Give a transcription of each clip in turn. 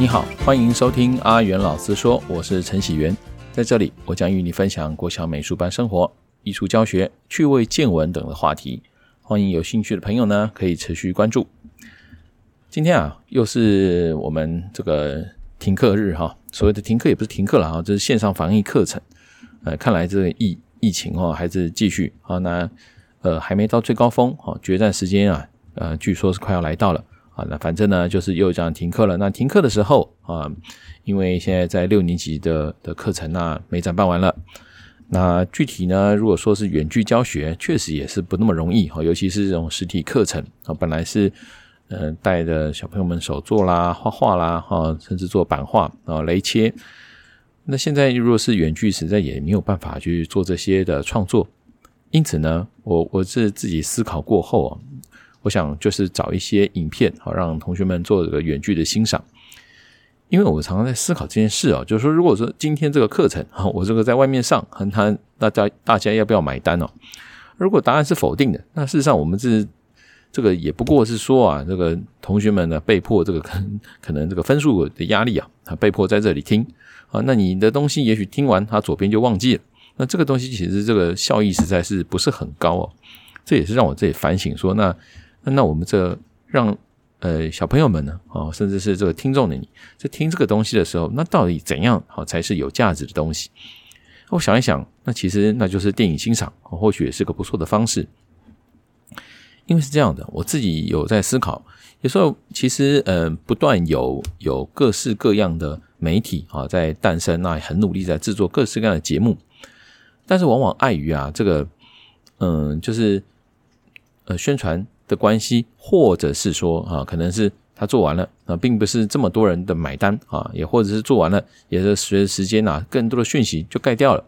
你好，欢迎收听阿元老师说，我是陈喜元，在这里我将与你分享国小美术班生活、艺术教学、趣味见闻等的话题。欢迎有兴趣的朋友呢，可以持续关注。今天啊，又是我们这个停课日哈。所谓的停课也不是停课了哈，这是线上防疫课程。呃，看来这个疫疫情哈还是继续啊。那呃还没到最高峰哈，决战时间啊，呃据说是快要来到了那反正呢就是又这样停课了。那停课的时候啊，因为现在在六年级的的课程啊没展办完了。那具体呢，如果说是远距教学，确实也是不那么容易哈，尤其是这种实体课程啊，本来是呃带着小朋友们手作啦、画画啦哈，甚至做版画啊、雷切。那现在如果是远距，实在也没有办法去做这些的创作。因此呢，我我是自己思考过后啊，我想就是找一些影片，好让同学们做这个远距的欣赏。因为我常常在思考这件事啊，就是说，如果说今天这个课程哈，我这个在外面上，很谈大家大家要不要买单哦？如果答案是否定的，那事实上我们这这个也不过是说啊，这个同学们呢被迫这个可能可能这个分数的压力啊，他被迫在这里听啊，那你的东西也许听完他左边就忘记了，那这个东西其实这个效益实在是不是很高哦，这也是让我自己反省说，那那我们这让。呃，小朋友们呢，哦，甚至是这个听众的你，在听这个东西的时候，那到底怎样好才是有价值的东西？我想一想，那其实那就是电影欣赏，或许也是个不错的方式。因为是这样的，我自己有在思考，有时候其实呃，不断有有各式各样的媒体啊在诞生，那很努力在制作各式各样的节目，但是往往碍于啊这个，嗯，就是呃宣传。的关系，或者是说啊，可能是他做完了啊，并不是这么多人的买单啊，也或者是做完了，也是随着时间啊，更多的讯息就盖掉了。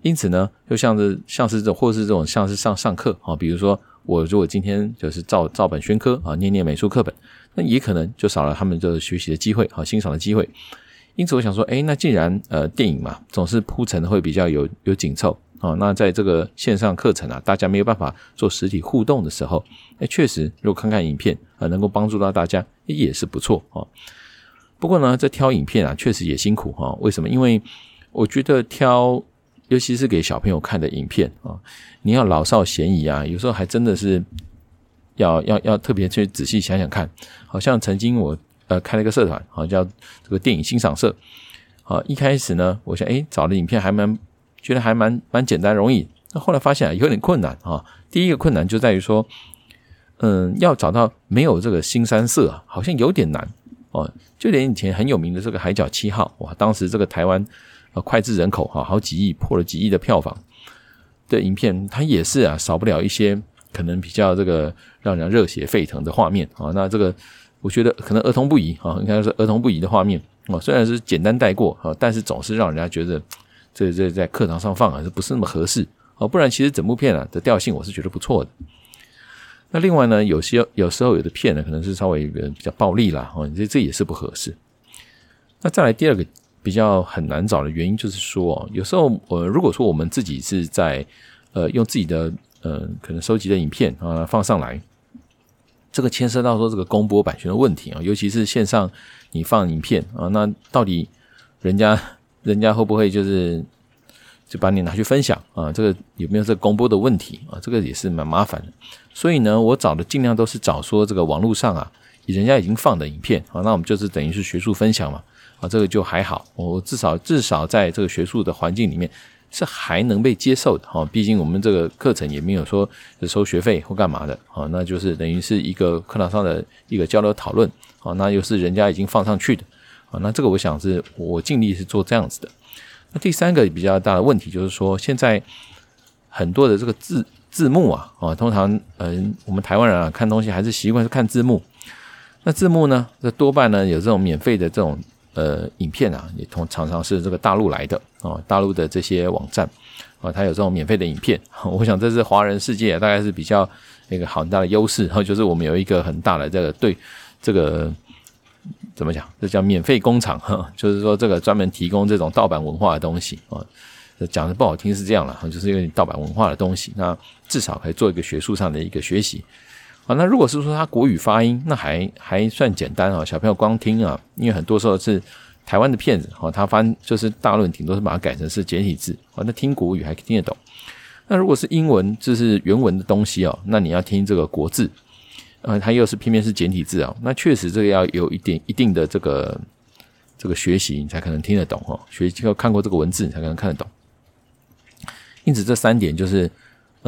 因此呢，就像是像是这，或是这种像是上上课啊，比如说我如果今天就是照照本宣科啊，念念美术课本，那也可能就少了他们这学习的机会啊，欣赏的机会。因此我想说，哎，那既然呃电影嘛，总是铺陈会比较有有紧凑。哦，那在这个线上课程啊，大家没有办法做实体互动的时候，哎，确实，如果看看影片啊，能够帮助到大家，也是不错哦。不过呢，这挑影片啊，确实也辛苦哈。为什么？因为我觉得挑，尤其是给小朋友看的影片啊，你要老少咸宜啊，有时候还真的是要要要特别去仔细想想看。好像曾经我呃开了一个社团，好叫这个电影欣赏社。好，一开始呢，我想哎，找的影片还蛮。觉得还蛮蛮简单容易，那后来发现啊有点困难啊。第一个困难就在于说，嗯，要找到没有这个新三色啊，好像有点难哦。就连以前很有名的这个《海角七号》哇，当时这个台湾呃脍炙人口哈，好几亿破了几亿的票房的影片，它也是啊少不了一些可能比较这个让人热血沸腾的画面啊。那这个我觉得可能儿童不宜啊，应该是儿童不宜的画面啊。虽然是简单带过啊，但是总是让人家觉得。这这在课堂上放还是不是那么合适哦？不然其实整部片啊的调性我是觉得不错的。那另外呢，有些有时候有的片呢可能是稍微比较暴力啦哦，这这也是不合适。那再来第二个比较很难找的原因就是说，有时候呃如果说我们自己是在呃用自己的呃可能收集的影片啊放上来，这个牵涉到说这个公播版权的问题啊，尤其是线上你放影片啊，那到底人家。人家会不会就是就把你拿去分享啊？这个有没有这公布的问题啊？这个也是蛮麻烦的。所以呢，我找的尽量都是找说这个网络上啊，人家已经放的影片啊，那我们就是等于是学术分享嘛啊，这个就还好。我至少至少在这个学术的环境里面是还能被接受的哈。毕竟我们这个课程也没有说收学费或干嘛的啊，那就是等于是一个课堂上的一个交流讨论啊，那又是人家已经放上去的。那这个我想是我尽力是做这样子的。那第三个比较大的问题就是说，现在很多的这个字字幕啊，啊，通常嗯、我们台湾人啊看东西还是习惯是看字幕。那字幕呢，这多半呢有这种免费的这种呃影片啊，也通常常是这个大陆来的啊，大陆的这些网站啊，它有这种免费的影片。我想这是华人世界大概是比较一个很大的优势，然 后就是我们有一个很大的这个对这个。怎么讲？这叫免费工厂哈，就是说这个专门提供这种盗版文化的东西啊。讲的不好听是这样了，就是因为盗版文化的东西，那至少可以做一个学术上的一个学习。啊，那如果是说他国语发音，那还还算简单啊，小朋友光听啊，因为很多时候是台湾的片子，哈，他翻就是大论顶多是把它改成是简体字，啊，那听国语还听得懂。那如果是英文，就是原文的东西哦，那你要听这个国字，呃，它又是偏偏是简体字啊，那确实这个要有一点一定的这个这个学习，你才可能听得懂哦，学习要看过这个文字，你才可能看得懂。因此，这三点就是。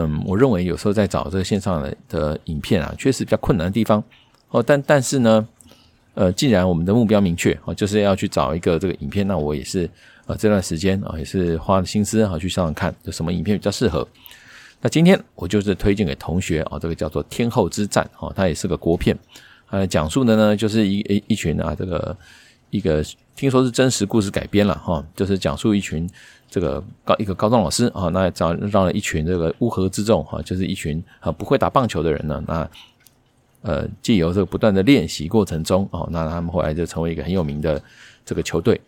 嗯，我认为有时候在找这个线上的的影片啊，确实比较困难的地方哦。但但是呢，呃，既然我们的目标明确哦，就是要去找一个这个影片，那我也是呃这段时间啊，也是花了心思啊去上上看有什么影片比较适合。那今天我就是推荐给同学啊，这个叫做《天后之战》哦，它也是个国片，呃，讲述的呢就是一一一群啊，这个一个听说是真实故事改编了哈，就是讲述一群。这个高一个高中老师啊，那找让了一群这个乌合之众哈，就是一群啊不会打棒球的人呢，那呃借由这个不断的练习过程中哦，那他们后来就成为一个很有名的这个球队。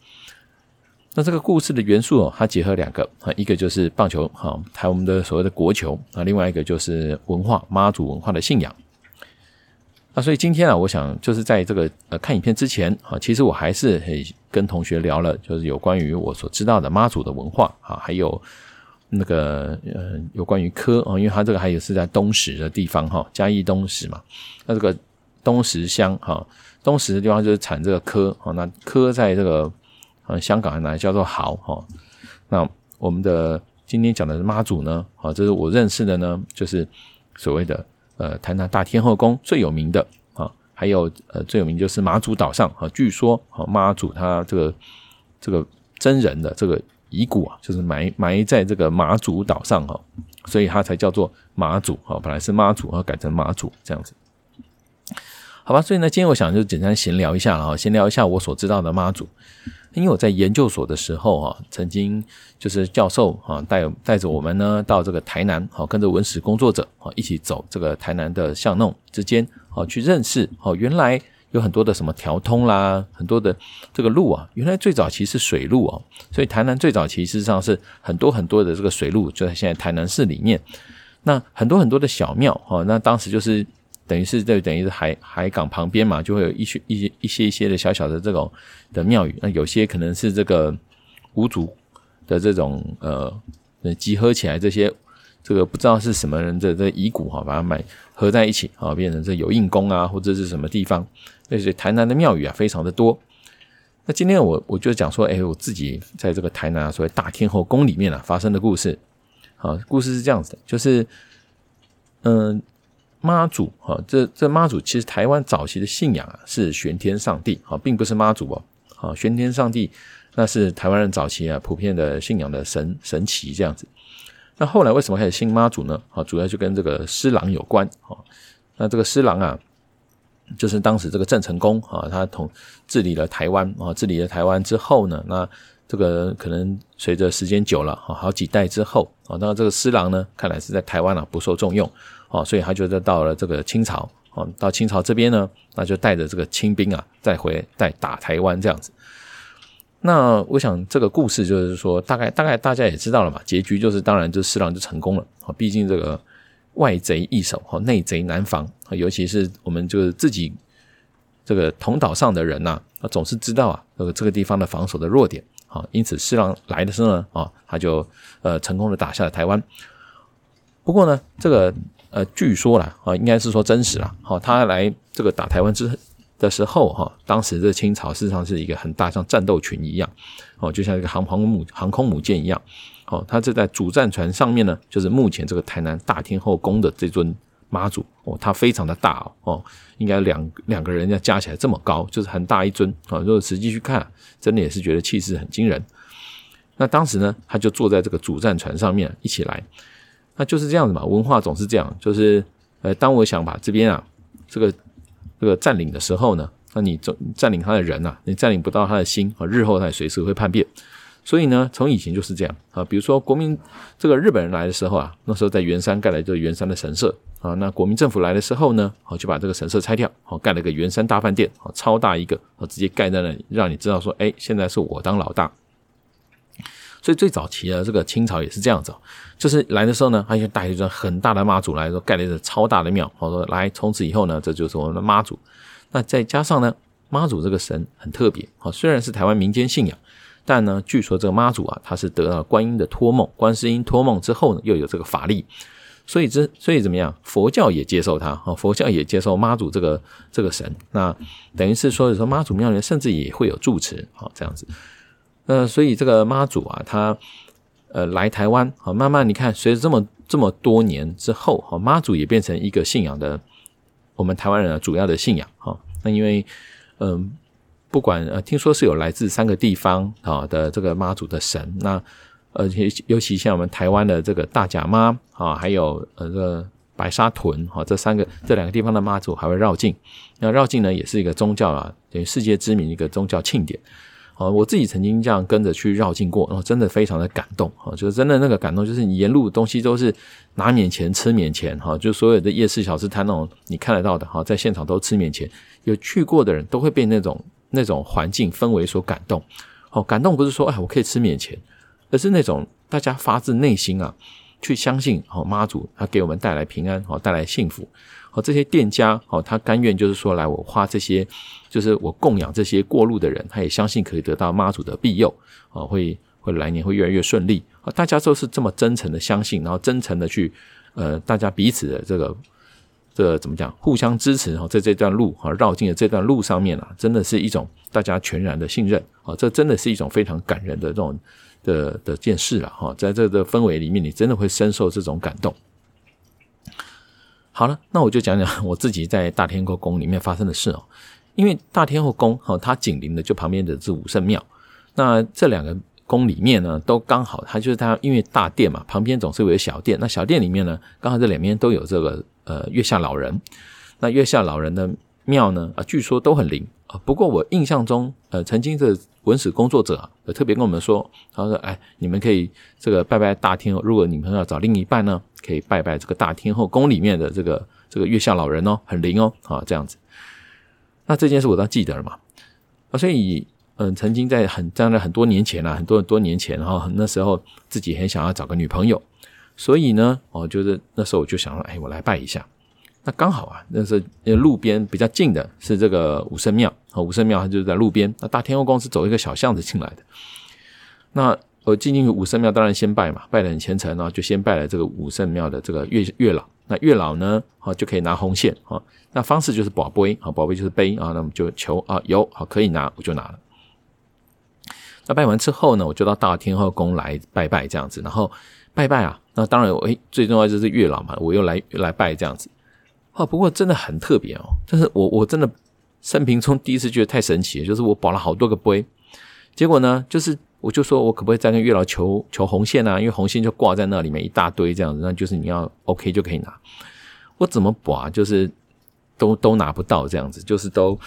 那这个故事的元素哦，它结合两个啊，一个就是棒球哈，还有我们的所谓的国球啊，另外一个就是文化妈祖文化的信仰。那所以今天啊，我想就是在这个呃看影片之前啊，其实我还是很跟同学聊了，就是有关于我所知道的妈祖的文化啊，还有那个呃有关于科啊，因为它这个还有是在东石的地方哈，嘉义东石嘛。那这个东石乡哈，东石的地方就是产这个科啊，那科在这个呃香港还拿来叫做蚝哈。那我们的今天讲的妈祖呢，啊，这是我认识的呢，就是所谓的。呃，台南大天后宫最有名的啊，还有呃最有名就是妈祖岛上啊，据说啊妈祖他这个这个真人的这个遗骨啊，就是埋埋在这个妈祖岛上哈，所以他才叫做妈祖啊，本来是妈祖，然后改成妈祖这样子，好吧？所以呢，今天我想就简单闲聊一下了哈，闲聊一下我所知道的妈祖。因为我在研究所的时候啊，曾经就是教授啊带带着我们呢到这个台南，好跟着文史工作者啊一起走这个台南的巷弄之间，好去认识哦，原来有很多的什么条通啦，很多的这个路啊，原来最早其实是水路哦，所以台南最早其实上是很多很多的这个水路就在现在台南市里面，那很多很多的小庙哦，那当时就是。等于是在等于是海海港旁边嘛，就会有一些一些一些一些的小小的这种的庙宇，那有些可能是这个五祖的这种呃集合起来这些这个不知道是什么人的这遗骨哈，把它买合在一起啊，变成这有印宫啊或者是什么地方，所以台南的庙宇啊非常的多。那今天我我就讲说，哎，我自己在这个台南，所谓大天后宫里面啊发生的故事。好，故事是这样子的，就是嗯。妈祖啊，这这妈祖其实台湾早期的信仰啊是玄天上帝啊，并不是妈祖哦。啊，玄天上帝那是台湾人早期啊普遍的信仰的神神祇这样子。那后来为什么开始信妈祖呢？啊，主要就跟这个施琅有关啊。那这个施琅啊，就是当时这个郑成功啊，他统治理了台湾啊，治理了台湾之后呢，那这个可能随着时间久了啊，好几代之后啊，那这个施琅呢，看来是在台湾啊不受重用。哦，所以他就在到了这个清朝，哦，到清朝这边呢，那就带着这个清兵啊，再回再打台湾这样子。那我想这个故事就是说，大概大概大家也知道了嘛，结局就是当然就施琅就成功了。哦，毕竟这个外贼易守，哦，内贼难防，尤其是我们就是自己这个同岛上的人呐，啊，总是知道啊，这个这个地方的防守的弱点。好，因此施琅来的时候呢，啊，他就呃成功的打下了台湾。不过呢，这个。呃，据说啦，啊，应该是说真实啦。好，他来这个打台湾之的时候，哈，当时这清朝事实上是一个很大像战斗群一样，哦，就像一个航空母航空母舰一样，哦，他这在主战船上面呢，就是目前这个台南大天后宫的这尊妈祖，哦，它非常的大哦，应该两两个人要加起来这么高，就是很大一尊啊。如果实际去看，真的也是觉得气势很惊人。那当时呢，他就坐在这个主战船上面一起来。那就是这样子嘛，文化总是这样，就是呃，当我想把这边啊，这个这个占领的时候呢，那你占占领他的人、啊，你占领不到他的心啊，日后他也随时会叛变。所以呢，从以前就是这样啊，比如说国民这个日本人来的时候啊，那时候在圆山盖了一个圆山的神社啊，那国民政府来的时候呢，好就把这个神社拆掉，好盖了个圆山大饭店，好超大一个，好直接盖在那里，让你知道说，哎，现在是我当老大。所以最早期的这个清朝也是这样子，就是来的时候呢，他就带一尊很大的妈祖来，说盖了一个超大的庙，我说来从此以后呢，这就是我们的妈祖。那再加上呢，妈祖这个神很特别，啊，虽然是台湾民间信仰，但呢，据说这个妈祖啊，他是得到观音的托梦，观世音托梦之后呢，又有这个法力。所以这所以怎么样？佛教也接受他啊，佛教也接受妈祖这个这个神。那等于是说，有时候妈祖庙里甚至也会有住持啊，这样子。呃，所以这个妈祖啊，他呃来台湾啊，慢慢你看，随着这么这么多年之后，哈，妈祖也变成一个信仰的我们台湾人的主要的信仰哈。那因为嗯、不管呃，听说是有来自三个地方啊的这个妈祖的神那。而且尤其像我们台湾的这个大甲妈啊，还有呃这个白沙屯哈，这三个这两个地方的妈祖还会绕境。那绕境呢，也是一个宗教啊，等于世界知名一个宗教庆典。哦，我自己曾经这样跟着去绕境过，哦，真的非常的感动。哦，就是真的那个感动，就是你沿路的东西都是拿免钱吃免钱哈，就所有的夜市小吃摊那种你看得到的哈，在现场都吃免钱。有去过的人都会被那种那种环境氛围所感动。哦，感动不是说哎我可以吃免钱。而是那种大家发自内心啊，去相信哦妈祖，他给我们带来平安，哦带来幸福，哦这些店家哦他甘愿就是说来我花这些，就是我供养这些过路的人，他也相信可以得到妈祖的庇佑，哦会会来年会越来越顺利，啊大家都是这么真诚的相信，然后真诚的去呃大家彼此的这个这怎么讲，互相支持，哦在这段路啊绕进的这段路上面啊，真的是一种大家全然的信任，啊这真的是一种非常感人的这种。的的件事了哈，在这个氛围里面，你真的会深受这种感动。好了，那我就讲讲我自己在大天后宫里面发生的事哦。因为大天后宫哈，它紧邻的就旁边的是武圣庙。那这两个宫里面呢，都刚好，它就是它因为大殿嘛，旁边总是有小殿。那小殿里面呢，刚好这两边都有这个呃月下老人。那月下老人的庙呢，啊，据说都很灵啊。不过我印象中，呃，曾经这。文史工作者啊，特别跟我们说，他说：“哎，你们可以这个拜拜大天后。如果你们要找另一半呢，可以拜拜这个大天后宫里面的这个这个月下老人哦，很灵哦，啊，这样子。那这件事我倒记得了嘛，啊，所以嗯，曾经在很在很多年前啊，很多很多年前哈，那时候自己很想要找个女朋友，所以呢，哦，就是那时候我就想说，哎，我来拜一下。”那刚好啊，那是路边比较近的，是这个武圣庙啊。武圣庙它就是在路边。那大天后宫是走一个小巷子进来的。那我进进去武圣庙，当然先拜嘛，拜得很虔诚啊，就先拜了这个武圣庙的这个月月老。那月老呢，好就可以拿红线啊。那方式就是宝杯啊，宝杯就是杯啊，那么就求啊有好可以拿，我就拿了。那拜完之后呢，我就到大天后宫来拜拜这样子，然后拜拜啊。那当然我诶，最重要就是月老嘛，我又来来拜这样子。啊，不过真的很特别哦，但是我我真的生平中第一次觉得太神奇，就是我保了好多个杯，结果呢，就是我就说我可不可以再跟月老求求红线啊？因为红线就挂在那里面一大堆这样子，那就是你要 OK 就可以拿。我怎么保啊？就是都都拿不到这样子，就是都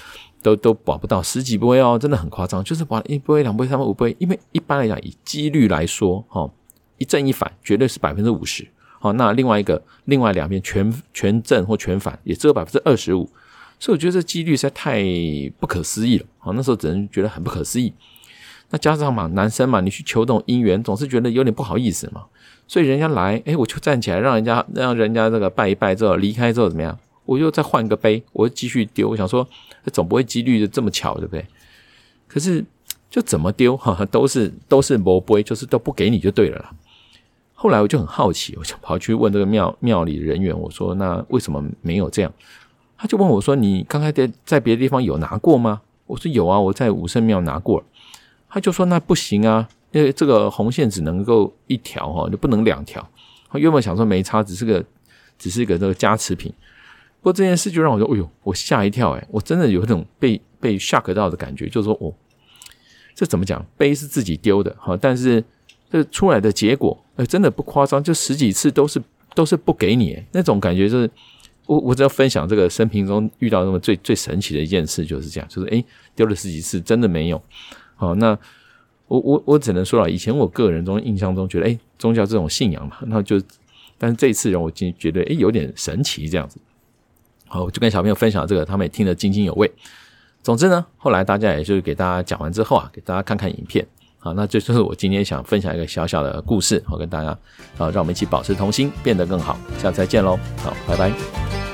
都都保不到十几波哦，真的很夸张，就是保一波、两波、三波、五波，因为一般来讲以几率来说，哈，一正一反绝对是百分之五十。好，那另外一个，另外两边全全正或全反，也只有百分之二十五，所以我觉得这几率实在太不可思议了。好，那时候只能觉得很不可思议。那加上嘛，男生嘛，你去求这种姻缘，总是觉得有点不好意思嘛。所以人家来，诶，我就站起来，让人家让人家这个拜一拜之后离开之后怎么样？我又再换个杯，我继续丢。我想说，总不会几率就这么巧，对不对？可是就怎么丢，哈，都是都是没杯，就是都不给你就对了啦。后来我就很好奇，我就跑去问这个庙庙里人员，我说：“那为什么没有这样？”他就问我说：“你刚才在在别的地方有拿过吗？”我说：“有啊，我在武圣庙拿过了。”他就说：“那不行啊，因为这个红线只能够一条哈，就不能两条。”他原本想说没差，只是个只是个这个加持品。不过这件事就让我说：“哎呦，我吓一跳！诶，我真的有一种被被 shock 到的感觉，就是说哦，这怎么讲？杯是自己丢的哈，但是。”这出来的结果，哎，真的不夸张，就十几次都是都是不给你那种感觉，就是我我只要分享这个生平中遇到那么最最神奇的一件事，就是这样，就是哎，丢了十几次真的没有。好，那我我我只能说了，以前我个人中印象中觉得，哎，宗教这种信仰嘛，那就，但是这一次让我觉觉得，哎，有点神奇这样子。好，我就跟小朋友分享这个，他们也听得津津有味。总之呢，后来大家也就是给大家讲完之后啊，给大家看看影片。好，那这就是我今天想分享一个小小的故事，好跟大家，好，让我们一起保持童心，变得更好。下次再见喽，好，拜拜。